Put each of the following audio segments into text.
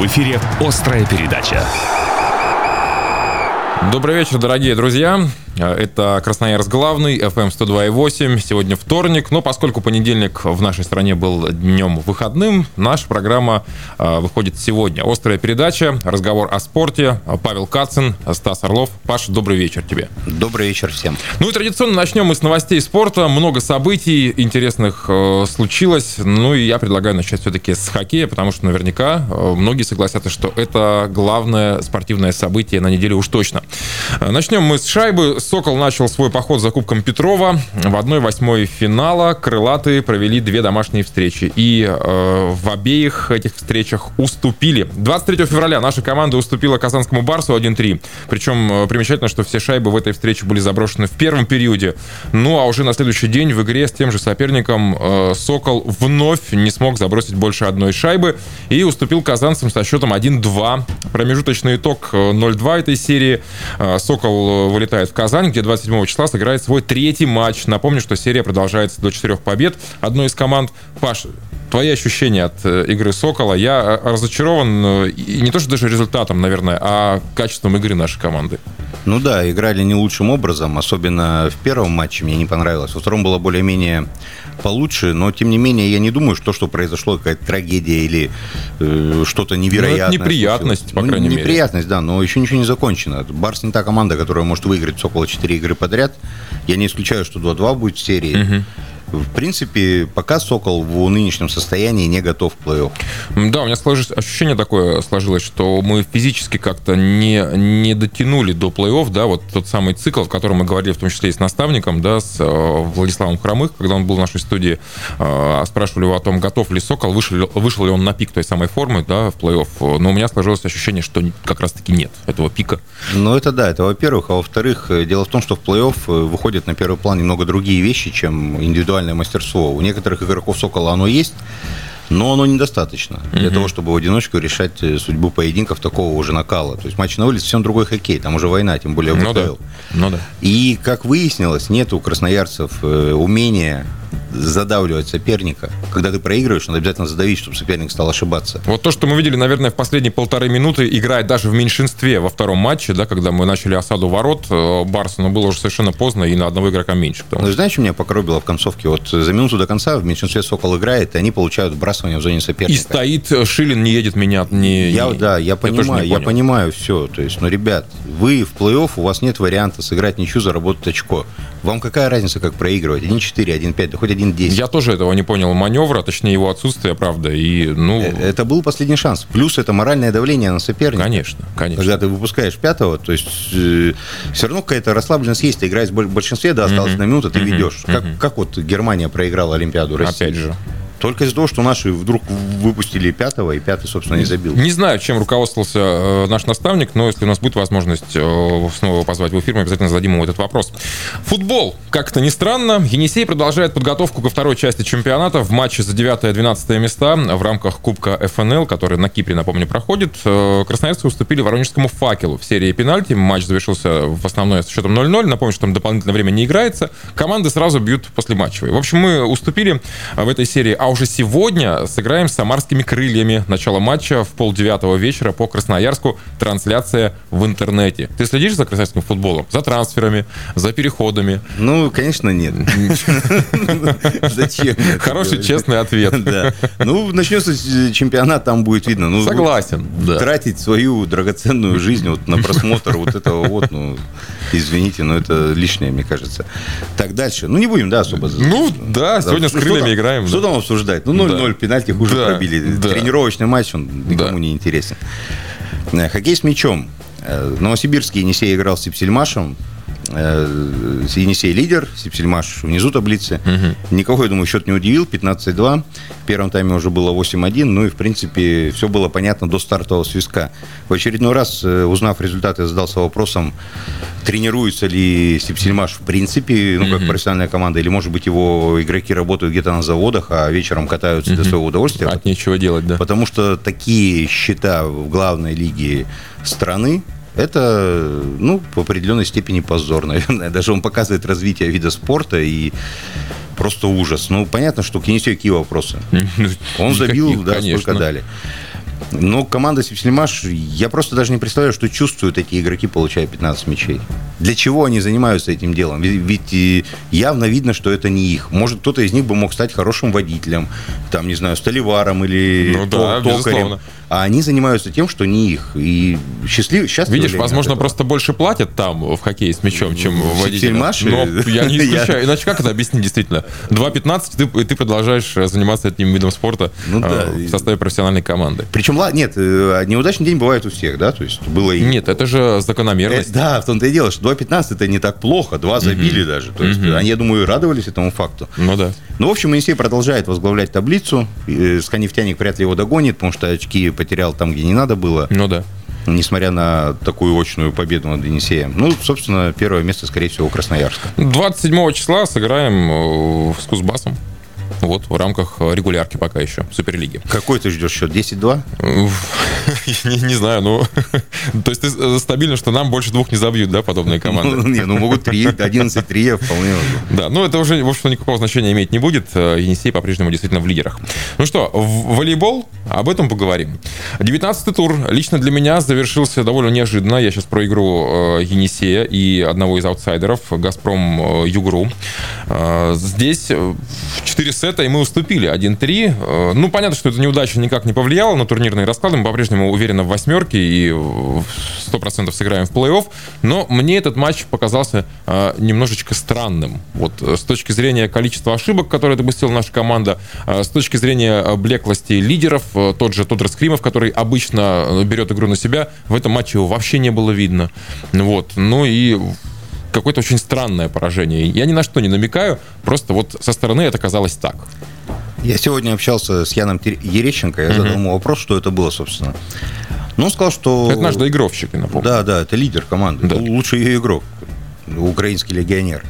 В эфире «Острая передача». Добрый вечер, дорогие друзья. Это Красноярск главный, FM 102.8. Сегодня вторник, но поскольку понедельник в нашей стране был днем выходным, наша программа а, выходит сегодня. Острая передача, разговор о спорте. Павел Кацин, Стас Орлов. Паша, добрый вечер тебе. Добрый вечер всем. Ну и традиционно начнем мы с новостей спорта. Много событий интересных э, случилось. Ну и я предлагаю начать все-таки с хоккея, потому что наверняка э, многие согласятся, что это главное спортивное событие на неделе уж точно. Начнем мы с шайбы. «Сокол» начал свой поход за Кубком Петрова. В 1-8 финала крылатые провели две домашние встречи. И э, в обеих этих встречах уступили. 23 февраля наша команда уступила Казанскому Барсу 1-3. Причем э, примечательно, что все шайбы в этой встрече были заброшены в первом периоде. Ну а уже на следующий день в игре с тем же соперником э, «Сокол» вновь не смог забросить больше одной шайбы и уступил казанцам со счетом 1-2. Промежуточный итог 0-2 э, этой серии. Э, «Сокол» вылетает в Казань Казань, где 27 числа сыграет свой третий матч. Напомню, что серия продолжается до четырех побед одной из команд. Паш, твои ощущения от э, игры Сокола? Я э, разочарован э, и не то, что даже результатом, наверное, а качеством игры нашей команды. Ну да, играли не лучшим образом, особенно в первом матче мне не понравилось. Во втором было более-менее получше, но тем не менее я не думаю, что то, что произошло, какая-то трагедия или э, что-то невероятное. Ну, это неприятность, случилось. по крайней ну, мере. Неприятность, да, но еще ничего не закончено. Барс не та команда, которая может выиграть Сокола 4 игры подряд. Я не исключаю, что 2-2 будет в серии. Угу. В принципе, пока «Сокол» в нынешнем состоянии не готов к плей-офф. Да, у меня сложилось, ощущение такое сложилось, что мы физически как-то не, не дотянули до плей-офф, да, вот тот самый цикл, в котором мы говорили, в том числе и с наставником, да, с э, Владиславом Хромых, когда он был в нашей студии, э, спрашивали его о том, готов ли «Сокол», вышел, вышел ли он на пик той самой формы, да, в плей-офф. Но у меня сложилось ощущение, что как раз-таки нет этого пика. Ну, это да, это во-первых. А во-вторых, э, дело в том, что в плей-офф выходят на первый план немного другие вещи, чем индивидуальные индивидуальное мастерство. У некоторых игроков «Сокола» оно есть, но оно недостаточно для mm-hmm. того, чтобы в одиночку решать э, судьбу поединков такого уже накала. То есть матч на улице совсем другой хоккей, там уже война, тем более ну, да. ну да. И, как выяснилось, нет у красноярцев э, умения задавливать соперника. Когда ты проигрываешь, надо обязательно задавить, чтобы соперник стал ошибаться. Вот то, что мы видели, наверное, в последние полторы минуты, играет даже в меньшинстве во втором матче, да, когда мы начали осаду ворот э, Барса, но было уже совершенно поздно и на одного игрока меньше. Ну, знаешь, что меня покоробило в концовке? Вот за минуту до конца в меньшинстве Сокол играет, и они получают вбрасывание в зоне соперника. И стоит э, Шилин, не едет меня. Не, я, да, я, я понимаю, я понимаю все. То есть, ну, ребят, вы в плей-офф, у вас нет варианта сыграть ничью, заработать очко. Вам какая разница, как проигрывать? 1-4, 1-5, да хоть 1-10. Я тоже этого не понял маневра, точнее его отсутствие, правда. И, ну... Э, это был последний шанс. Плюс это моральное давление на соперника. Конечно, конечно. Когда ты выпускаешь пятого, то есть э, все равно какая-то расслабленность есть. Ты играешь в большинстве, да, осталось mm-hmm. на минуту, ты mm-hmm. ведешь. Mm-hmm. Как, как вот Германия проиграла Олимпиаду России? Опять же. Только из-за того, что наши вдруг выпустили пятого, и пятый, собственно, не забил. Не знаю, чем руководствовался э, наш наставник, но если у нас будет возможность э, снова позвать в эфир, мы обязательно зададим ему этот вопрос. Футбол. Как-то не странно. Енисей продолжает подготовку ко второй части чемпионата в матче за 9-12 места в рамках Кубка ФНЛ, который на Кипре, напомню, проходит. Э, красноярцы уступили Воронежскому факелу в серии пенальти. Матч завершился в основной с счетом 0-0. Напомню, что там дополнительное время не играется. Команды сразу бьют после матчевой. В общем, мы уступили в этой серии уже сегодня сыграем с самарскими крыльями. Начало матча в полдевятого вечера по Красноярску. Трансляция в интернете. Ты следишь за красноярским футболом? За трансферами, за переходами? Ну, конечно, нет. Зачем? Хороший, честный ответ. Ну, начнется чемпионат, там будет видно. Ну, Согласен. Тратить свою драгоценную жизнь вот на просмотр вот этого вот, ну, извините, но это лишнее, мне кажется. Так, дальше. Ну, не будем, да, особо... Ну, да, сегодня с крыльями играем. Что там обсуждать? Обсуждать. Ну, 0-0, да. пенальти хуже да. пробили. Да. Тренировочный матч, он никому да. не интересен. Э, хоккей с мячом. Э, Новосибирский Енисей играл с Сипсельмашем. Э, Енисей лидер, Сипсельмаш внизу таблицы. Угу. Никого, я думаю, счет не удивил. 15-2. В первом тайме уже было 8-1. Ну и, в принципе, все было понятно до стартового свистка. В очередной раз, э, узнав результаты, я задался вопросом, тренируется ли Сипсельмаш в принципе, ну, как угу. профессиональная команда, или, может быть, его игроки работают где-то на заводах, а вечером катаются угу. для своего удовольствия. От нечего делать, да. Потому что такие счета в главной лиге страны, это, ну, в определенной степени позор, наверное. Даже он показывает развитие вида спорта и просто ужас. Ну, понятно, что к Енисею какие вопросы. Он забил, да, сколько дали. Ну, команда Сипсельмаш, я просто даже не представляю, что чувствуют эти игроки, получая 15 мячей. Для чего они занимаются этим делом? Ведь, ведь явно видно, что это не их. Может, кто-то из них бы мог стать хорошим водителем, там, не знаю, столеваром или ну, да, токарем. Безусловно а они занимаются тем, что не их. И счастлив, счастливы Видишь, возможно, просто больше платят там в хоккее с мячом, чем в водителе. Но я не исключаю. Иначе как это объяснить действительно? 2.15, ты, ты продолжаешь заниматься этим видом спорта ну, да. в составе профессиональной команды. Причем, нет, э, неудачный день бывает у всех, да? То есть было и... Нет, это же закономерность. Э, да, в том-то и дело, что 2.15 это не так плохо, два забили угу. даже. То есть угу. они, я думаю, радовались этому факту. Ну да. Ну, в общем, Моисей продолжает возглавлять таблицу. Э, Сканефтяник вряд ли его догонит, потому что очки потерял там, где не надо было. Ну да. Несмотря на такую очную победу над Енисеем. Ну, собственно, первое место, скорее всего, у Красноярска. 27 числа сыграем с Кузбассом. Вот, в рамках регулярки пока еще, Суперлиги. Какой ты ждешь счет? 10-2? не, не знаю, ну... То есть ты э, стабильно, что нам больше двух не забьют, да, подобные команды? Ну, не, ну могут 3, 11-3 вполне. Да, ну это уже, в общем, никакого значения иметь не будет. Э, Енисей по-прежнему действительно в лидерах. Ну что, в волейбол, об этом поговорим. 19-й тур лично для меня завершился довольно неожиданно. Я сейчас про игру э, Енисея и одного из аутсайдеров, Газпром Югру. Здесь 4 сета это и мы уступили 1-3. Э, ну, понятно, что эта неудача никак не повлияла на турнирные расклады. Мы по-прежнему уверены в восьмерке и 100% сыграем в плей-офф. Но мне этот матч показался э, немножечко странным. Вот э, с точки зрения количества ошибок, которые допустила наша команда, с точки зрения блеклости лидеров, тот же Тодор Скримов, который обычно берет игру на себя, в этом матче его вообще не было видно. Вот. Ну и какое-то очень странное поражение. Я ни на что не намекаю, просто вот со стороны это казалось так. Я сегодня общался с Яном Ерещенко, я задал ему вопрос, что это было, собственно. Ну, он сказал, что... Это наш доигровщик, я напомню. Да, да, это лидер команды. Да. Лучший ее игрок. Украинский легионер.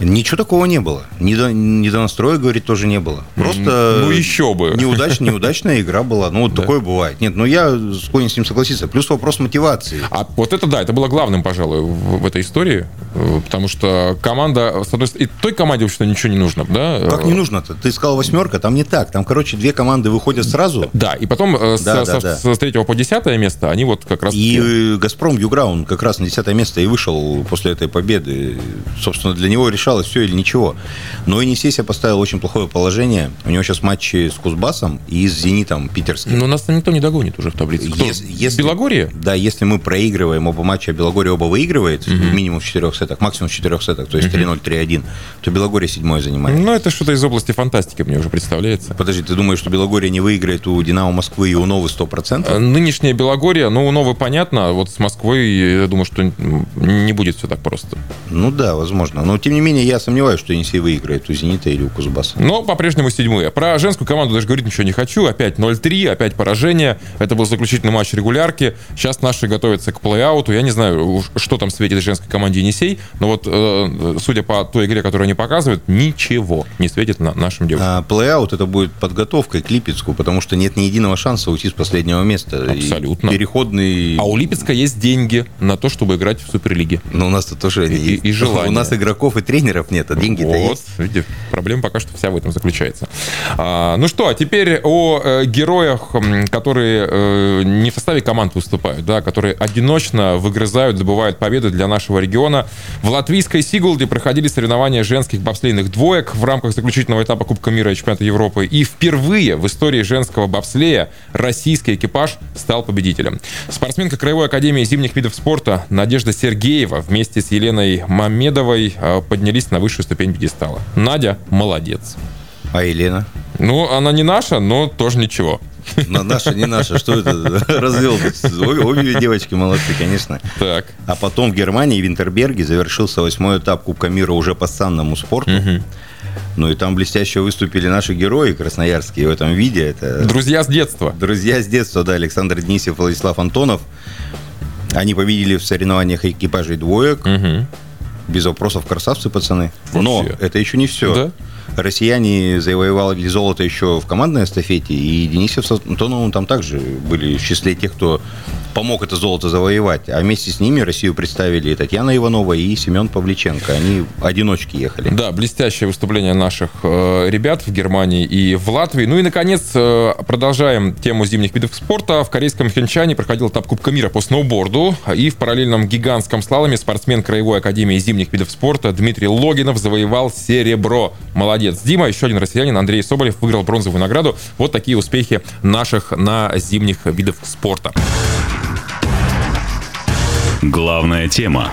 Ничего такого не было. Недо, недонастроя, говорит, тоже не было. Просто ну, еще бы. Неудач, неудачная игра была. Ну, вот да. такое бывает. Нет, ну я склонен с ним согласиться. Плюс вопрос мотивации. А вот это да, это было главным, пожалуй, в, в этой истории. Э, потому что команда, и той команде, вообще ничего не нужно, да? Как не нужно-то? Ты сказал восьмерка, там не так. Там, короче, две команды выходят сразу. Да, и потом э, да, с, да, со, да. с третьего по десятое место они вот как раз... И «Газпром» Юграун как раз на десятое место и вышел после этой победы. Собственно, для него решалось все или ничего. Но и Енисейся поставил очень плохое положение. У него сейчас матчи с Кузбассом и с Зенитом питерским. Но нас никто не догонит уже в таблице. Кто? Если, если, Белогорье? Да, если мы проигрываем оба матча, а Белогорье оба выигрывает, угу. минимум в четырех сетах, максимум в четырех сетах, то есть угу. 3-0, 3-1, то Белогорье седьмое занимает. Ну, это что-то из области фантастики мне уже представляется. Подожди, ты думаешь, что Белогорье не выиграет у Динамо Москвы и у Новы 100%? Э, нынешняя Белогорье, ну, у Новы понятно, а вот с Москвой, я думаю, что не будет все так просто. Ну да, возможно. Но, тем не менее, я сомневаюсь, что Енисей выиграет у «Зенита» или у «Кузбасса». Но по-прежнему седьмые. Про женскую команду даже говорить ничего не хочу. Опять 0-3, опять поражение. Это был заключительный матч регулярки. Сейчас наши готовятся к плей-ауту. Я не знаю, что там светит женской команде «Енисей», но вот, э, судя по той игре, которую они показывают, ничего не светит на нашим девушкам. А плей-аут это будет подготовкой к Липецку, потому что нет ни единого шанса уйти с последнего места. Абсолютно. И переходный... А у Липецка есть деньги на то, чтобы играть в Суперлиге. Но у нас-то тоже и. И, и желание. У нас игроков и тренеров нет, а деньги-то вот, есть. Видите, проблема пока что вся в этом заключается. А, ну что, а теперь о э, героях, которые э, не в составе команд выступают, да, которые одиночно выгрызают, забывают победы для нашего региона. В латвийской Сигулде проходили соревнования женских бобслейных двоек в рамках заключительного этапа Кубка мира и чемпионата Европы. И впервые в истории женского бобслея российский экипаж стал победителем. Спортсменка Краевой академии зимних видов спорта Надежда Сергеева вместе с Еленой Мамедовой э, поднялись на высшую ступень пьедестала. Надя молодец. А Елена? Ну, она не наша, но тоже ничего. Но наша, не наша, что это? Развел. Обе, девочки молодцы, конечно. Так. А потом в Германии, в Винтерберге, завершился восьмой этап Кубка мира уже по санному спорту. Угу. Ну и там блестяще выступили наши герои красноярские в этом виде. Это... Друзья с детства. Друзья с детства, да. Александр Денисев, Владислав Антонов. Они победили в соревнованиях экипажей двоек. Угу без вопросов красавцы, пацаны. Но это еще не все. Да? Россияне завоевали золото еще в командной эстафете, и Денисов с Антоновым там также были в числе тех, кто помог это золото завоевать. А вместе с ними Россию представили Татьяна Иванова и Семен Павличенко. Они одиночки ехали. Да, блестящее выступление наших э, ребят в Германии и в Латвии. Ну и, наконец, э, продолжаем тему зимних видов спорта. В корейском Хенчане проходил этап Кубка мира по сноуборду. И в параллельном гигантском слаломе спортсмен Краевой академии зимних видов спорта Дмитрий Логинов завоевал серебро. Молодец. Дима, еще один россиянин, Андрей Соболев, выиграл бронзовую награду. Вот такие успехи наших на зимних видах спорта. Главная тема.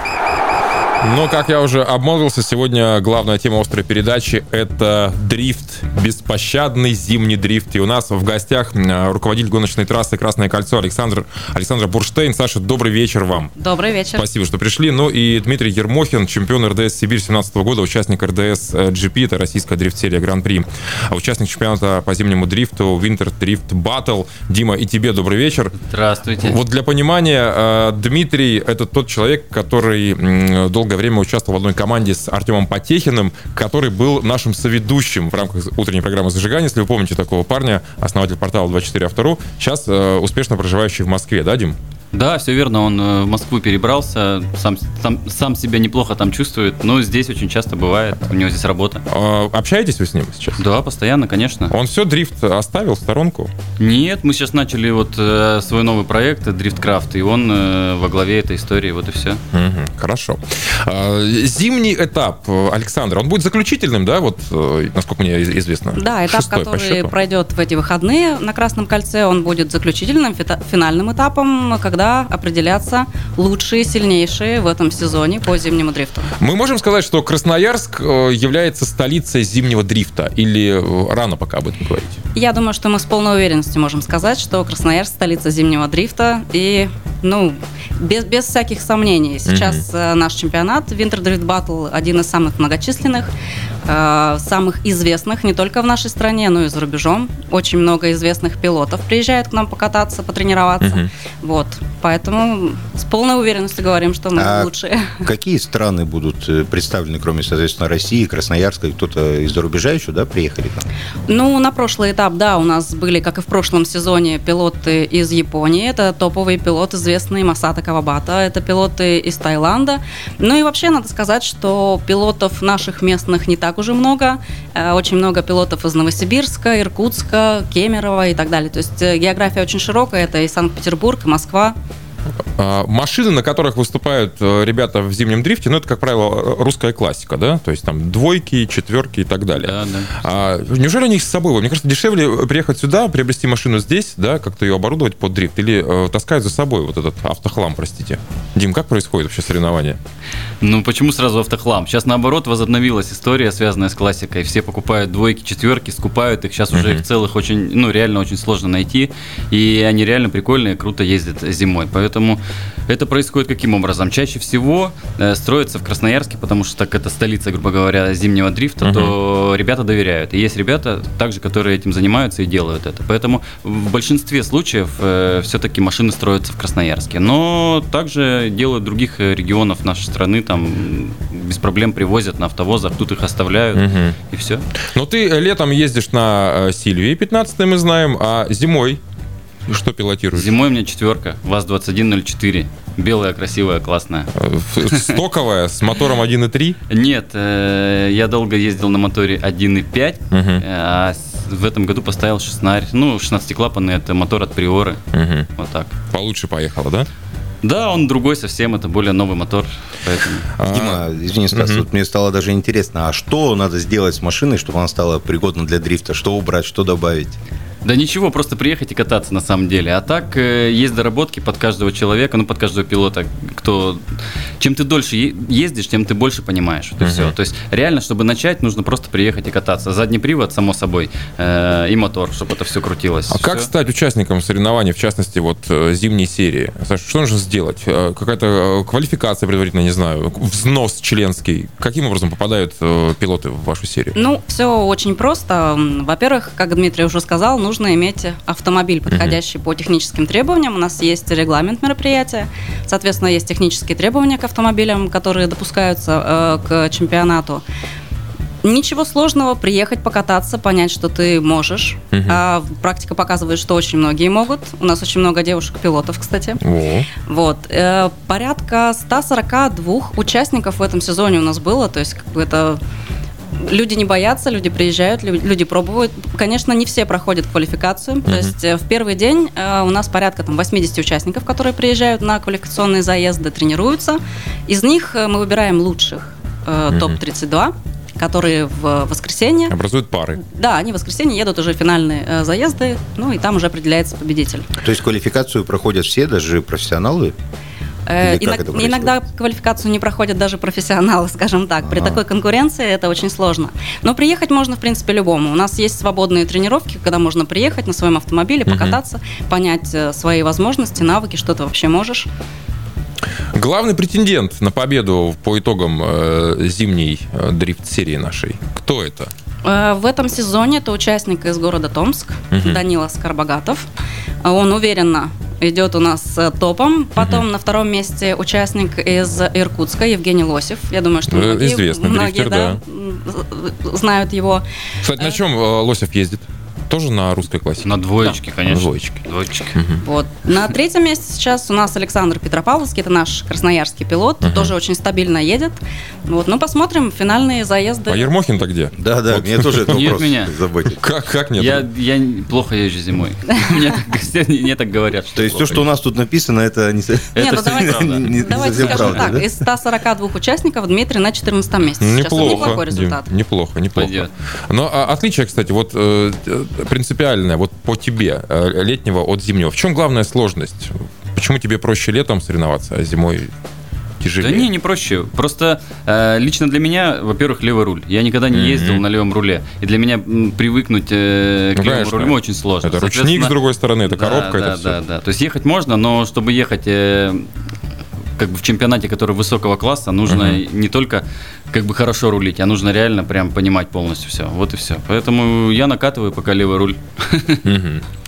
Но, как я уже обмолвился, сегодня главная тема острой передачи — это дрифт, беспощадный зимний дрифт. И у нас в гостях руководитель гоночной трассы «Красное кольцо» Александр, Александр Бурштейн. Саша, добрый вечер вам. Добрый вечер. Спасибо, что пришли. Ну и Дмитрий Ермохин, чемпион РДС Сибирь 17 года, участник РДС GP, это российская дрифт-серия Гран-при, а участник чемпионата по зимнему дрифту Winter Drift Battle. Дима, и тебе добрый вечер. Здравствуйте. Вот для понимания, э, Дмитрий — это тот человек, который долго долгое время участвовал в одной команде с Артемом Потехиным, который был нашим соведущим в рамках утренней программы «Зажигание». Если вы помните такого парня, основатель портала 24 автору, сейчас э, успешно проживающий в Москве, да, Дим? Да, все верно, он э, в Москву перебрался, сам, сам, сам себя неплохо там чувствует, но здесь очень часто бывает, у него здесь работа. А, общаетесь вы с ним сейчас? Да, постоянно, конечно. Он все дрифт оставил в сторонку? Нет, мы сейчас начали вот э, свой новый проект Дрифткрафт, и он э, во главе этой истории, вот и все. Угу, хорошо. А, зимний этап, Александр, он будет заключительным, да, вот насколько мне известно? Да, этап, Шестой который пройдет в эти выходные на Красном кольце, он будет заключительным, финальным этапом, когда когда определятся лучшие, сильнейшие в этом сезоне по зимнему дрифту. Мы можем сказать, что Красноярск э, является столицей зимнего дрифта или э, рано пока об этом говорить? Я думаю, что мы с полной уверенностью можем сказать, что Красноярск столица зимнего дрифта и, ну, без, без всяких сомнений. Сейчас mm-hmm. наш чемпионат Winter Drift Battle один из самых многочисленных. Э, самых известных не только в нашей стране, но и за рубежом. Очень много известных пилотов приезжают к нам покататься, потренироваться. Угу. Вот, поэтому с полной уверенностью говорим, что мы а лучшие. Какие страны будут э, представлены, кроме, соответственно, России, Красноярска? Кто-то из-за рубежа еще, да, приехали к нам? Ну, на прошлый этап, да, у нас были, как и в прошлом сезоне, пилоты из Японии. Это топовый пилот, известный Масата Кавабата. Это пилоты из Таиланда. Ну и вообще, надо сказать, что пилотов наших местных не так так уже много. Э, очень много пилотов из Новосибирска, Иркутска, Кемерово и так далее. То есть э, география очень широкая. Это и Санкт-Петербург, и Москва. А, машины, на которых выступают э, ребята в зимнем дрифте, ну, это, как правило, русская классика, да? То есть там двойки, четверки и так далее. Да, да. А, неужели они их с собой? Мне кажется, дешевле приехать сюда, приобрести машину здесь, да, как-то ее оборудовать под дрифт, или э, таскают за собой вот этот автохлам, простите. Дим, как происходит вообще соревнование? Ну, почему сразу автохлам? Сейчас, наоборот, возобновилась история, связанная с классикой. Все покупают двойки, четверки, скупают их. Сейчас уже их целых очень, ну, реально очень сложно найти. И они реально прикольные, круто ездят зимой. Поэтому это происходит каким образом? Чаще всего э, строится в Красноярске, потому что так это столица, грубо говоря, зимнего дрифта, uh-huh. то ребята доверяют. И есть ребята также, которые этим занимаются и делают это. Поэтому в большинстве случаев э, все-таки машины строятся в Красноярске. Но также делают других регионов нашей страны, там без проблем привозят на автовозах, тут их оставляют, uh-huh. и все. Но ты летом ездишь на э, Сильвии 15 мы знаем, а зимой что пилотируешь? Зимой у меня четверка, ВАЗ-2104. Белая, красивая, классная. Э, стоковая, с мотором 1.3? Нет, э, я долго ездил на моторе 1.5, угу. а в этом году поставил шестнарь. Ну, 16-клапанный, это мотор от Приоры. Вот так. Получше поехала, да? Да, он другой совсем, это более новый мотор. Поэтому... А, Дима, извини, Стас, угу. вот мне стало даже интересно, а что надо сделать с машиной, чтобы она стала пригодна для дрифта? Что убрать, что добавить? Да ничего, просто приехать и кататься на самом деле. А так э, есть доработки под каждого человека, ну под каждого пилота, кто... Чем ты дольше ездишь, тем ты больше понимаешь. Это uh-huh. все. То есть реально, чтобы начать, нужно просто приехать и кататься. Задний привод, само собой, э, и мотор, чтобы это все крутилось. А все. как стать участником соревнований, в частности, вот э, зимней серии? Саша, что нужно сделать? Какая-то квалификация предварительно, не знаю, взнос членский? Каким образом попадают пилоты в вашу серию? Ну, все очень просто. Во-первых, как Дмитрий уже сказал, нужно нужно иметь автомобиль, подходящий mm-hmm. по техническим требованиям. У нас есть регламент мероприятия. Соответственно, есть технические требования к автомобилям, которые допускаются э, к чемпионату. Ничего сложного, приехать покататься, понять, что ты можешь. Угу. А практика показывает, что очень многие могут. У нас очень много девушек-пилотов, кстати. О. Вот. Э, порядка 142 участников в этом сезоне у нас было, то есть как бы это люди не боятся, люди приезжают, люди пробуют. Конечно, не все проходят квалификацию. Mm-hmm. То есть э, в первый день э, у нас порядка там, 80 участников, которые приезжают на квалификационные заезды, тренируются. Из них э, мы выбираем лучших mm-hmm. топ-32 которые в воскресенье... Образуют пары. Да, они в воскресенье едут уже финальные э, заезды, ну и там уже определяется победитель. То есть квалификацию проходят все, даже профессионалы? Э, иног, иногда квалификацию не проходят даже профессионалы, скажем так. При А-а-а. такой конкуренции это очень сложно. Но приехать можно, в принципе, любому. У нас есть свободные тренировки, когда можно приехать на своем автомобиле, покататься, угу. понять э, свои возможности, навыки, что ты вообще можешь. Главный претендент на победу по итогам э, зимней э, дрифт-серии нашей. Кто это? Э, в этом сезоне это участник из города Томск, угу. Данила Скорбогатов. Он уверенно идет у нас топом. Потом угу. на втором месте участник из Иркутска Евгений Лосев. Я думаю, что многие, Известный многие да, да. знают его. Кстати, на чем Лосев ездит? Тоже на русской классике? На двоечке, да. конечно. Двоечке. Двоечке. Угу. Вот. На третьем месте сейчас у нас Александр Петропавловский, это наш красноярский пилот, угу. тоже очень стабильно едет. Вот. Ну, посмотрим финальные заезды. А Ермохин-то где? Да, да, вот. мне тоже это вопрос меня. заботит. Как, как нет? Я, я плохо езжу зимой. Мне так говорят. То есть все, что у нас тут написано, это не ну Давайте скажем так, из 142 участников Дмитрий на 14 месте. Неплохо. Неплохо, неплохо. Но а, отличие, кстати, вот принципиальная вот по тебе, э, летнего от зимнего? В чем главная сложность? Почему тебе проще летом соревноваться, а зимой тяжелее? Да не, не проще. Просто э, лично для меня, во-первых, левый руль. Я никогда не ездил mm-hmm. на левом руле. И для меня привыкнуть э, к ну, левому рулю очень сложно. Это ручник, с другой стороны, это да, коробка, да, это все. Да, да. То есть ехать можно, но чтобы ехать э, как бы в чемпионате, который высокого класса, нужно uh-huh. не только как бы хорошо рулить, а нужно реально прям понимать полностью все. Вот и все. Поэтому я накатываю пока левый руль.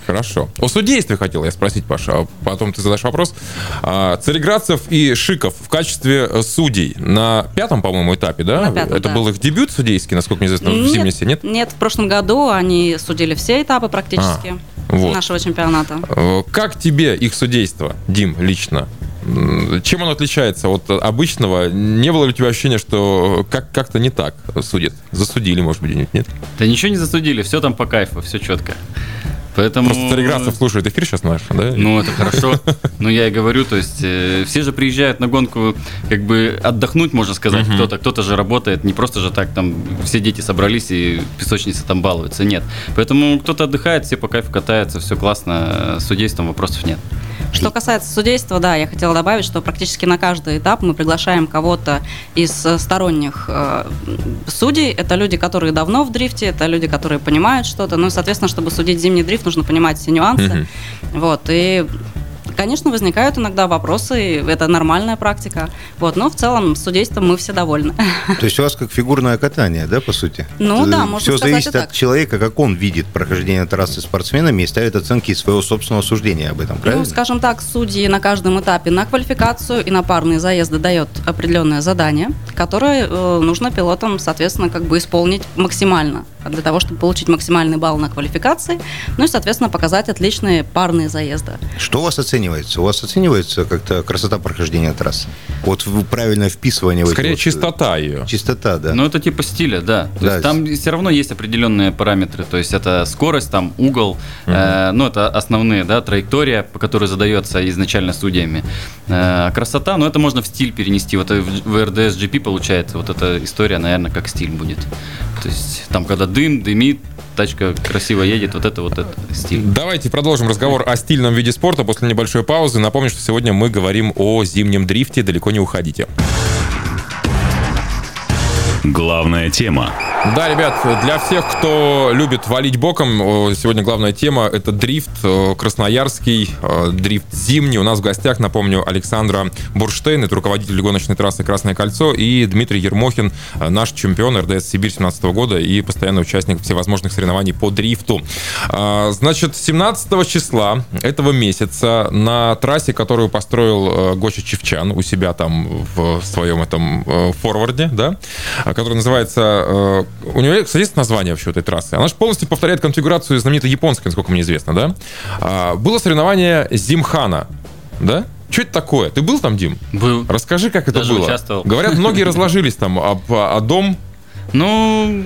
Хорошо. О судействе хотел я спросить, Паша, а потом ты задашь вопрос. А, Цареградцев и Шиков в качестве э, судей на пятом, по-моему, этапе, да? На пятом, Это да. был их дебют судейский, насколько мне известно, в зимней нет? Нет, в прошлом году они судили все этапы практически а, вот. нашего чемпионата. Э, как тебе их судейство, Дим, лично? Чем оно отличается от обычного? Не было ли у тебя ощущения, что как- как-то не так судят? Засудили, может быть, нет? Да ничего не засудили, все там по кайфу, все четко. Поэтому... Просто Цареградцев слушает эфир сейчас наш, да? Ну, это хорошо. Ну, я и говорю, то есть э, все же приезжают на гонку как бы отдохнуть, можно сказать, uh-huh. кто-то. Кто-то же работает, не просто же так там все дети собрались и песочницы там балуются, нет. Поэтому кто-то отдыхает, все по кайфу катаются, все классно, с судейством вопросов нет. Что касается судейства, да, я хотела добавить, что практически на каждый этап мы приглашаем кого-то из э, сторонних э, судей. Это люди, которые давно в дрифте, это люди, которые понимают что-то. Ну, соответственно, чтобы судить зимний дрифт, нужно понимать все нюансы. Mm-hmm. Вот, и Конечно, возникают иногда вопросы, это нормальная практика. Вот, но в целом с судейством мы все довольны. То есть у вас как фигурное катание, да, по сути? Ну да, можно Все зависит от человека, как он видит прохождение трассы спортсменами и ставит оценки своего собственного суждения об этом, правильно? Ну, скажем так, судьи на каждом этапе на квалификацию и на парные заезды дает определенное задание, которое э, нужно пилотам, соответственно, как бы исполнить максимально для того, чтобы получить максимальный балл на квалификации, ну и, соответственно, показать отличные парные заезды. Что у вас оценивается? У вас оценивается как-то красота прохождения трассы? Вот правильное вписывание. Скорее, вот, чистота ее. Чистота, да. Ну, это типа стиля, да. То да. Есть, там все равно есть определенные параметры. То есть, это скорость, там угол, угу. э, ну, это основные, да, траектория, по которой задается изначально судьями. Э, красота, ну, это можно в стиль перенести. Вот в, в RDS GP получается, вот эта история, наверное, как стиль будет. То есть, там, когда дым, дымит, тачка красиво едет, вот это вот это стиль. Давайте продолжим разговор о стильном виде спорта после небольшой паузы. Напомню, что сегодня мы говорим о зимнем дрифте. Далеко не уходите. Главная тема. Да, ребят, для всех, кто любит валить боком, сегодня главная тема – это дрифт красноярский, дрифт зимний. У нас в гостях, напомню, Александра Бурштейн, это руководитель гоночной трассы «Красное кольцо», и Дмитрий Ермохин, наш чемпион РДС Сибирь 17 года и постоянный участник всевозможных соревнований по дрифту. А, значит, 17 числа этого месяца на трассе, которую построил э, Гоча Чевчан у себя там в своем этом э, форварде, да, которая называется... Э, у нее, кстати, есть название вообще этой трассы. Она же полностью повторяет конфигурацию знаменитой японской, насколько мне известно, да? А, было соревнование Зимхана, да? Что это такое? Ты был там, Дим? Был. Расскажи, как это Даже было. участвовал. Говорят, многие разложились там, а, а дом Ну,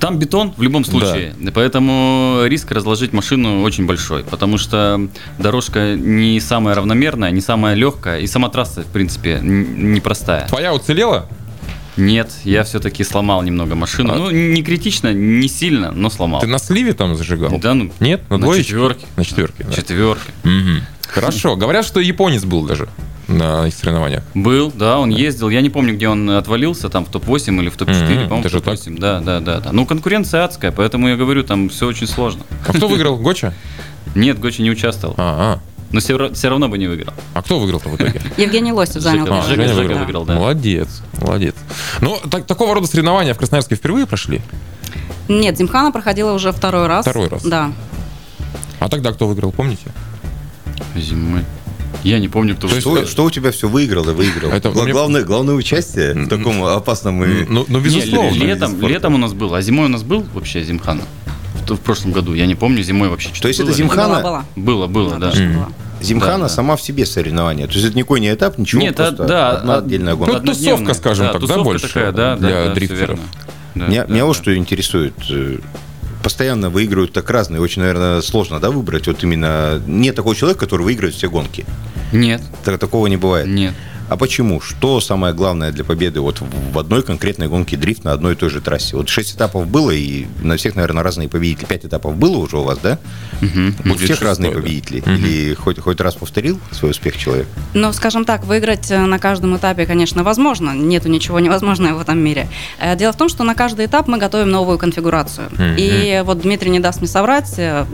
там бетон в любом случае, поэтому риск разложить машину очень большой, потому что дорожка не самая равномерная, не самая легкая, и сама трасса, в принципе, непростая. твоя уцелела? Нет, я все-таки сломал немного машину. А- Ну, не критично, не сильно, но сломал. Ты на сливе там зажигал? Да, ну, Нет? На, на двоечке? четверке. На четверке. да. Четверка. Мгм. Хорошо. Говорят, что японец был даже на их соревнованиях. Был, да, он ездил. Я не помню, где он отвалился, там в топ-8 или в топ-4, Мгм, по-моему, в даже топ-8. Да, да, да, да. Ну, конкуренция адская, поэтому я говорю, там все очень сложно. А кто выиграл? Гоча? Нет, Гочи не участвовал. А, Но все, равно бы не выиграл. а. Кто выиграл-то в итоге? Евгений Лосев занял А, Жека- Жека да. выиграл, да. Молодец, молодец. Ну, так- такого рода соревнования в Красноярске впервые прошли? Нет, Зимхана проходила уже второй раз. Второй раз. Да. А тогда кто выиграл, помните? Зимой. Я не помню, кто То выиграл. Что, что у тебя все выиграло, выиграл? Это Гла- мне- главное, главное участие в таком опасном и... Ну, ну Не, безусловно. ле- летом, летом у нас был, а зимой у нас был вообще Зимхана? В, в прошлом году, я не помню, зимой вообще что-то То есть это было? Зимхана? Была, была. Было, было, да. была. Зимхана Да, да. сама в себе соревнование. То есть это никакой не этап, ничего, Нет, а- просто да, одна а- отдельная Ну, гонка. тусовка, скажем так, да, тусовка больше такая, да, для да, да, дрифтеров. Да, меня, да, меня вот да. что интересует. э, Постоянно выигрывают так разные. Очень, наверное, сложно, да, выбрать. Вот именно нет такого человека, который выигрывает все гонки. Нет, Так- такого не бывает. нет. А почему? Что самое главное для победы вот в одной конкретной гонке дрифт на одной и той же трассе? Вот шесть этапов было, и на всех, наверное, разные победители. Пять этапов было уже у вас, да? Мгм. У Будет всех шестой, разные да. победители. Или хоть, хоть раз повторил свой успех человек? Ну, скажем так, выиграть э, на каждом этапе, конечно, возможно. Нету ничего невозможного в этом мире. Э, Дело в том, что на каждый этап мы готовим новую конфигурацию. Мгм. И вот Дмитрий не даст мне соврать, э,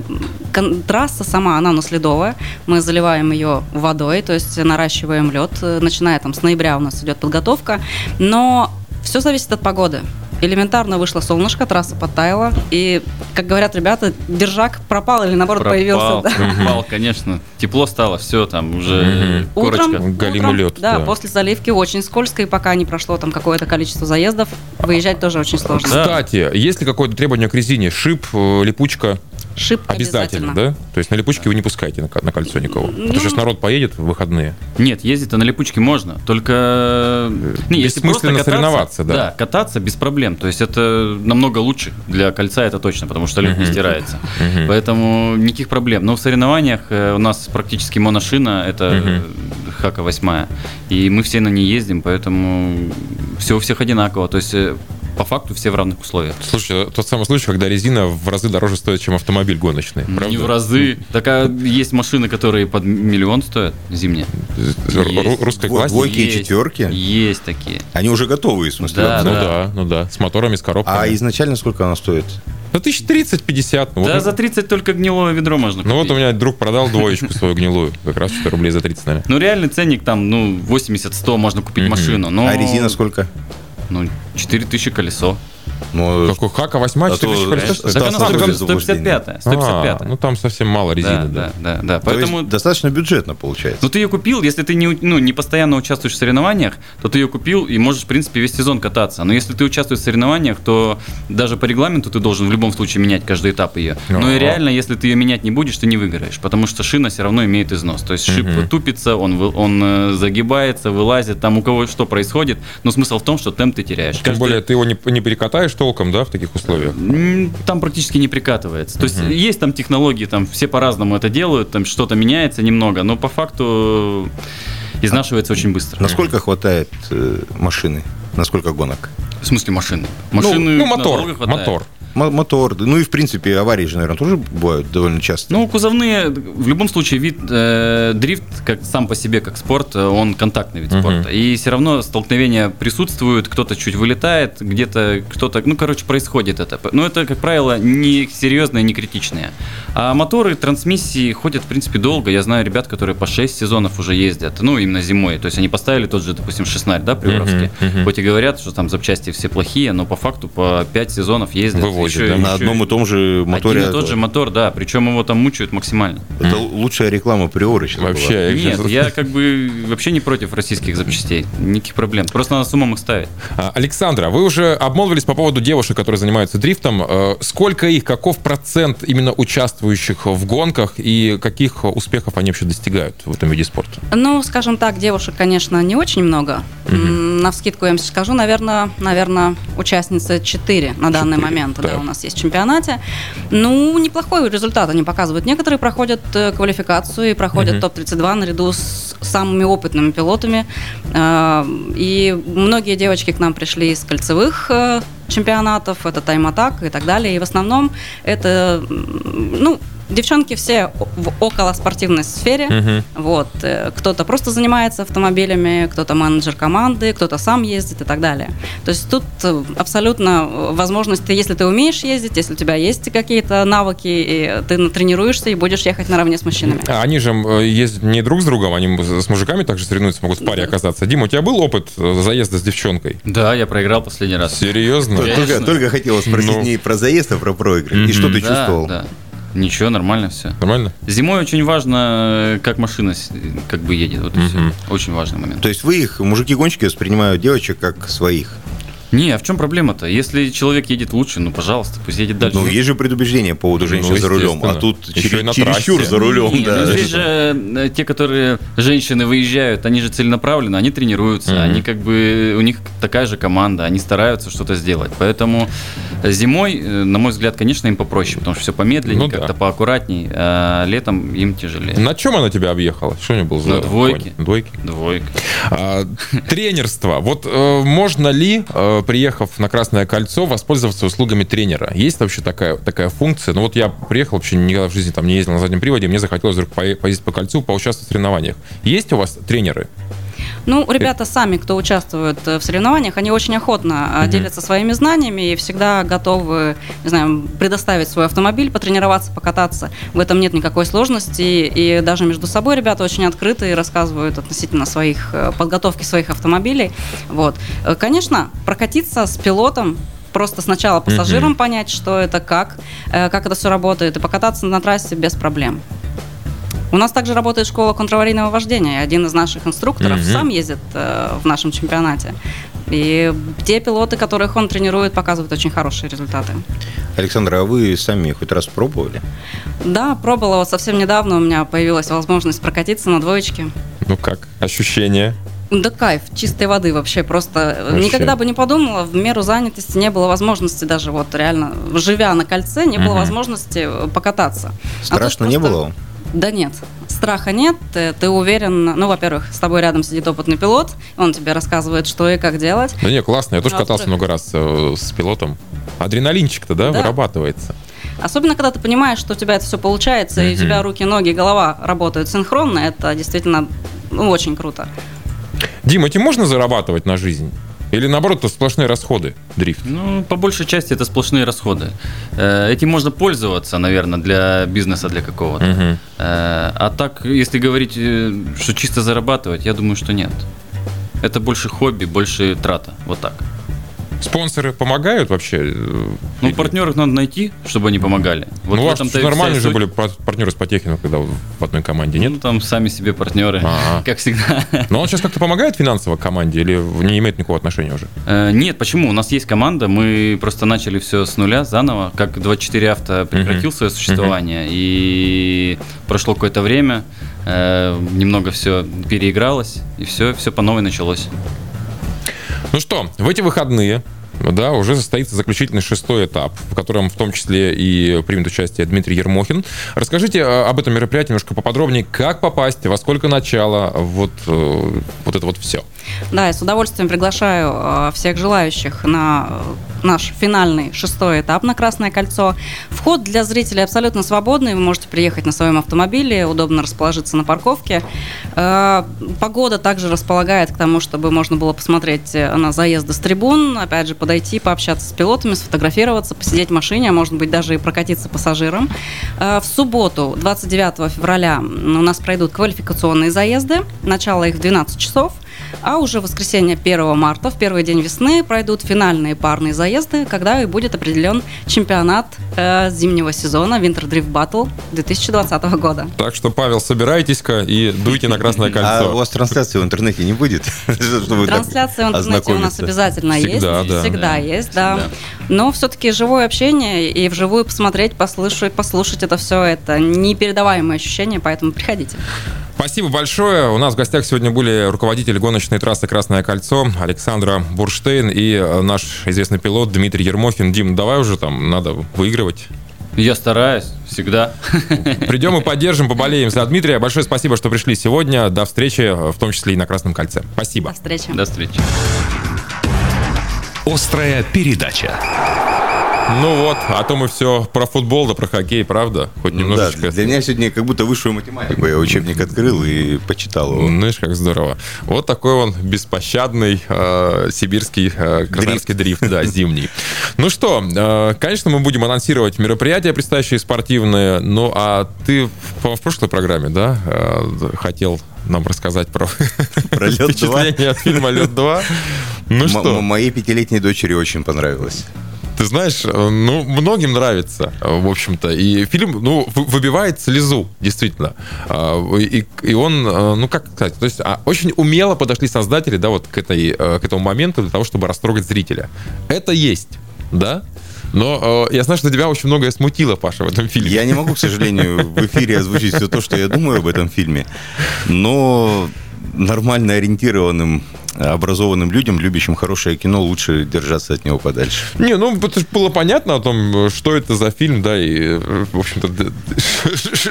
трасса сама, она у нас ледовая. Мы заливаем ее водой, то есть наращиваем лед. Э, Начиная там с ноября у нас идет подготовка. Но все зависит от погоды. Элементарно вышло солнышко, трасса подтаяла. И, как говорят ребята, держак пропал или наоборот Пропал, появился. Да. пропал, конечно. Тепло стало, все, там уже корочка. Утром, утром, лед, Да, да. после заливки очень скользко, и пока не прошло там какое-то количество заездов, выезжать тоже очень сложно. Да. Кстати, есть ли какое-то требование к резине? Шип, э, липучка? Шип Обязательно, обязательно. да? То есть на липучке вы не пускаете на, на кольцо никого? А то Ну- сейчас народ поедет в выходные. Нет, ездить-то на липучке можно, только... Не, если просто кататься, соревноваться, да. кататься без проблем. То есть это намного лучше для кольца, это точно, потому что лед не стирается. Поэтому никаких проблем. Но в соревнованиях э, у нас практически моношина, это э, Хака 8 и мы все на ней ездим, поэтому все у всех одинаково. То есть э, по факту все в равных условиях. Слушай, тот самый случай, когда резина в разы дороже стоит, чем автомобиль гоночный. Правда? Не в разы. Так а есть машины, которые под миллион стоят зимние. Ру- Есть. Русской Дво- классики. двойки и четверки? Есть такие. Они уже готовые, в смысле? Да, Ну да. ну да. С моторами, с коробками. А изначально сколько она стоит? Да тысяч 30-50. Ну, да, вот, за 30 только гнилое ведро можно ну вот купить. у меня друг продал двоечку свою гнилую. Как раз что-то рублей за 30, наверное. Ну, реальный ценник там, ну, 80-100 можно купить машину. Но, А резина сколько? Ну, 4000 колесо. Ну, Какой Хака 8 А 4 то, колесо знаешь, стоит? Так Стас она Анатольевич там заблуждение. 155 155 А, ну там совсем мало резины, да, да. да, да, да. то есть Поэтому достаточно бюджетно получается. Ну, ты ее купил, если ты не, ну, не постоянно участвуешь в соревнованиях, то ты ее купил и можешь, в принципе, весь сезон кататься. Но если ты участвуешь в соревнованиях, то даже по регламенту ты должен в любом случае менять каждый этап ее. Но и Ага. реально, если ты ее менять не будешь, ты не выиграешь, потому что шина все равно имеет износ. То есть шип Мгм. тупится, он, вы- он э, загибается, вылазит, там у кого что происходит. Но смысл в том, что темп ты теряешь. Тем Каждый- более ты его не, не перекатаешь толком, да, в таких условиях. Там практически не прикатывается. То есть есть там технологии, там все по-разному это делают, там что-то меняется немного, но по факту изнашивается очень быстро. Насколько хватает э, машины? На сколько гонок? В смысле машины? Машины ну, мотор, надолго хватает. мотор. Мо- Мотор, ну и в принципе аварии же, наверное, тоже бывают довольно часто. Ну, кузовные, в любом случае, вид э, дрифт, как сам по себе, как спорт, э, он контактный вид Мгм. спорта. И все равно столкновения присутствуют, кто-то чуть вылетает, где-то кто-то, ну, короче, происходит это. Но это, как правило, не серьезное, не критичное. А моторы, трансмиссии ходят, в принципе, долго. Я знаю ребят, которые по 6 сезонов уже ездят. Ну, именно зимой. То есть они поставили тот же, допустим, шестнарь, да, приоровский. Uh-huh, uh-huh. Хоть и говорят, что там запчасти все плохие, но по факту по 5 сезонов ездят. Вывозят, еще, да? Еще, на одном и том же моторе. Один и тот же мотор, да. Причем его там мучают максимально. Это mm. лучшая реклама приоры сейчас Вообще. Была. Нет, я как бы вообще не против российских запчастей. Никаких проблем. Просто надо с умом их ставить. А, Александра, вы уже обмолвились по поводу девушек, которые занимаются дрифтом. Э, сколько их, каков процент именно участвующих в гонках и каких успехов они вообще достигают в этом виде спорта? Ну, скажем так, девушек, конечно, не очень много. Угу. На вскидку я вам скажу, наверное, наверное, участницы 4 на данный 4, момент, да. Да, у нас есть в чемпионате. Ну, неплохой результат они показывают. Некоторые проходят э, квалификацию и проходят угу. топ-32 наряду с самыми опытными пилотами. Э, и многие девочки к нам пришли из кольцевых э, чемпионатов, это тайм-атак и так далее. И в основном это, ну, девчонки все в около спортивной сфере. Угу. Вот. Э, кто-то просто занимается автомобилями, кто-то менеджер команды, кто-то сам ездит и так далее. То есть тут э, абсолютно возможность, если ты умеешь ездить, если у тебя есть какие-то навыки, и ты тренируешься и будешь ехать наравне с мужчинами. А они же э, ездят не друг с другом, они с мужиками также соревнуются, могут в паре оказаться. Дима, у тебя был опыт заезда с девчонкой? Да, я проиграл последний раз. Серьезно? Только, только хотела спросить ну... не про заезд, а про проигрыш. И что ты да, чувствовал? Да. Ничего, нормально все. Нормально? Зимой очень важно, как машина как бы едет. Вот угу. Очень важный момент. То есть вы их, мужики-гонщики, воспринимают девочек как своих? Не, а в чем проблема-то? Если человек едет лучше, ну, пожалуйста, пусть едет дальше. Ну, есть же предубеждение по поводу женщин ну, за рулем, а тут Еще чер- чересчур за рулем. Не, да. ну, здесь же э, те, которые женщины выезжают, они же целенаправленно, они тренируются, mm-hmm. они как бы, у них такая же команда, они стараются что-то сделать. Поэтому зимой, э, на мой взгляд, конечно, им попроще, потому что все помедленнее, ну, как-то да. поаккуратней, а летом им тяжелее. На чем она тебя объехала? Что у нее был за... На двойке. Двойки? Двойка. А, тренерство. Вот э, можно ли э, приехав на Красное кольцо, воспользоваться услугами тренера. Есть вообще такая, такая функция? Ну вот я приехал, вообще никогда в жизни там не ездил на заднем приводе, мне захотелось вдруг поездить по кольцу, поучаствовать в соревнованиях. Есть у вас тренеры? Ну, ребята сами, кто участвует э, в соревнованиях, они очень охотно mm-hmm. делятся своими знаниями и всегда готовы, не знаю, предоставить свой автомобиль, потренироваться, покататься. В этом нет никакой сложности. И даже между собой ребята очень открыты и рассказывают относительно своих э, подготовки своих автомобилей. Вот. Конечно, прокатиться с пилотом просто сначала пассажирам mm-hmm. понять, что это как, как это все работает, и покататься на трассе без проблем. У нас также работает школа контраварийного вождения. Один из наших инструкторов mm-hmm. сам ездит э, в нашем чемпионате. И те пилоты, которых он тренирует, показывают очень хорошие результаты. Александра, а вы сами хоть раз пробовали? Да, пробовала. Вот совсем недавно у меня появилась возможность прокатиться на двоечке. Ну как? Ощущения? Да кайф, чистой воды вообще. Просто вообще. никогда бы не подумала, в меру занятости не было возможности даже вот реально, живя на кольце, не угу. было возможности покататься. Страшно а не просто... было? Да нет, страха нет, ты, ты уверен, ну, во-первых, с тобой рядом сидит опытный пилот, он тебе рассказывает, что и как делать. Да не, классно, я тоже а катался много раз э, с пилотом. Адреналинчик-то, да, да, вырабатывается. Особенно, когда ты понимаешь, что у тебя это все получается, mm-hmm. и у тебя руки, ноги, голова работают синхронно, это действительно ну, очень круто. Дим, этим можно зарабатывать на жизнь? Или наоборот, это сплошные расходы, дрифт? Ну, по большей части это сплошные расходы. Э, этим можно пользоваться, наверное, для бизнеса для какого-то. Угу. А так, если говорить, э, что чисто зарабатывать, я думаю, что нет. Это больше хобби, больше трата. Вот так. Спонсоры помогают вообще? Ну, партнеров надо найти, чтобы они помогали. Вот ну, у вас нормально же были партнеры с Потехиным, когда в одной команде, нет? Ну, там сами себе партнеры, А-а. как всегда. Но он сейчас как-то помогает финансово команде или не имеет никакого отношения уже? Э, нет, почему? У нас есть команда, мы просто начали все с нуля, заново, как 24 авто прекратил uh-huh. свое существование, uh-huh. и прошло какое-то время, э, немного все переигралось, и все, все по новой началось. Ну что, в эти выходные да, уже состоится заключительный шестой этап, в котором в том числе и примет участие Дмитрий Ермохин. Расскажите э, об этом мероприятии немножко поподробнее, как попасть, во сколько начало, вот, э, вот это вот все. Да, я с удовольствием приглашаю э, всех желающих на э, наш финальный шестой этап на Красное кольцо. Вход для зрителей абсолютно свободный. Вы можете приехать на своем автомобиле, удобно расположиться на парковке. Э, погода также располагает к тому, чтобы можно было посмотреть на заезды с трибун, опять же, подойти, пообщаться с пилотами, сфотографироваться, посидеть в машине, а может быть даже и прокатиться пассажиром. В субботу, 29 февраля, у нас пройдут квалификационные заезды. Начало их в 12 часов. А уже в воскресенье 1 марта, в первый день весны, пройдут финальные парные заезды, когда и будет определен чемпионат э, зимнего сезона Winter Drift Battle 2020 года. Так что, Павел, собирайтесь-ка и дуйте на Красное а кольцо. А у вас трансляции в интернете не будет? Трансляция в интернете у нас обязательно есть. Всегда есть, да. Но все-таки живое общение и вживую посмотреть, послушать, послушать это все, это непередаваемое ощущение, поэтому приходите. Спасибо большое. У нас в гостях сегодня были руководитель гоночной трассы «Красное кольцо» Александра Бурштейн и э, наш известный пилот Дмитрий Ермохин. Дим, давай уже там, надо выигрывать. Я стараюсь, всегда. Придем и поддержим, поболеем за Дмитрия. Большое спасибо, что пришли сегодня. До встречи, в том числе и на Красном кольце. Спасибо. До встречи. До встречи. Острая передача. Ну вот, а то мы все про футбол да про хоккей, правда? Хоть немножечко. Да, для меня сегодня как будто высшую математику. Я учебник открыл и почитал его. Знаешь, как здорово. Вот такой он беспощадный э, сибирский э, красноярский дрифт. дрифт, да, зимний. Ну что, э, конечно, мы будем анонсировать мероприятия предстоящие спортивные. Ну, а ты в, в прошлой программе, да, э, хотел нам рассказать про, про лед впечатление от фильма «Лед 2». Ну что? Моей пятилетней дочери очень понравилось. Ты знаешь, э, ну, многим нравится, э, в общем-то. И фильм, ну, выбивает слезу, действительно. А, и, и он, э, ну, как сказать, то есть а, очень умело подошли создатели, да, вот к, этой, к этому моменту для того, чтобы растрогать зрителя. Это есть, да? Но э, я знаю, что тебя очень многое смутило, Паша, в этом фильме. Я не могу, к сожалению, в эфире озвучить все то, что я думаю об этом фильме. Но нормально ориентированным образованным людям, любящим хорошее кино, лучше держаться от него подальше. Не, ну было понятно о том, что это за фильм, да, и, в общем-то,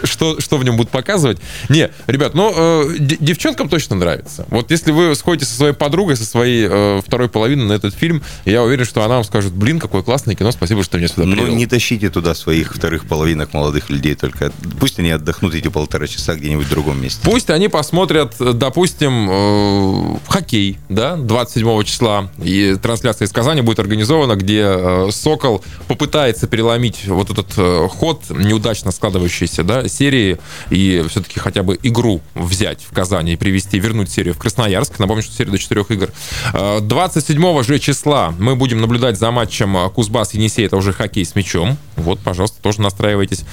что, что в нем будут показывать. Не, ребят, ну, э, девчонкам точно нравится. Вот если вы сходите со своей подругой, со своей э, второй половиной на этот фильм, я уверен, что она вам скажет, блин, какое классное кино, спасибо, что меня сюда привел. Ну, не тащите туда своих вторых половинок молодых людей, только пусть они отдохнут эти полтора часа где-нибудь в другом месте. Пусть они посмотрят, допустим, э, хоккей, да, 27 числа. И трансляция из Казани будет организована, где э, Сокол попытается переломить вот этот э, ход неудачно складывающейся да, серии и все-таки хотя бы игру взять в Казани и привести, вернуть серию в Красноярск. Напомню, что серия до четырех игр. 27 э, же числа мы будем наблюдать за матчем Кузбасс-Енисей. Это уже хоккей с мячом. Вот, пожалуйста, тоже настраивайтесь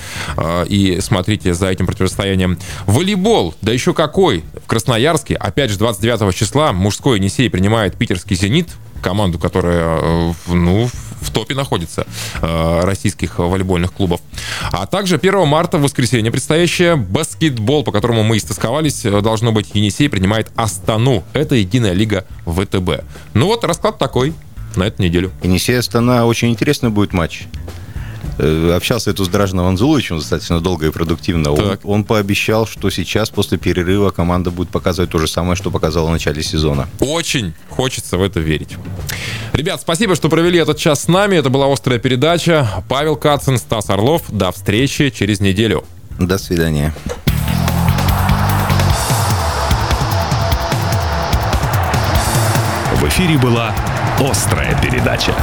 и смотрите за этим противостоянием. Волейбол, да еще какой! В Красноярске, опять же, 29 числа мужской Енисей принимает питерский «Зенит», команду, которая э, ну, в топе находится э, российских волейбольных клубов. А также 1 марта, в воскресенье, предстоящее баскетбол, по которому мы истосковались, э, должно быть, Енисей принимает Астану. Это единая лига ВТБ. Ну вот, расклад такой на эту неделю. Енисей Астана очень интересный будет матч. Э, общался эту с Дражином Анзуловичем достаточно долго и продуктивно. Он, он пообещал, что сейчас после перерыва команда будет показывать то же самое, что показала в начале сезона. Очень хочется в это верить. Ребят, спасибо, что провели этот час с нами. Это была «Острая передача». Павел Кацин, Стас Орлов. До встречи через неделю. До свидания. В эфире была «Острая передача».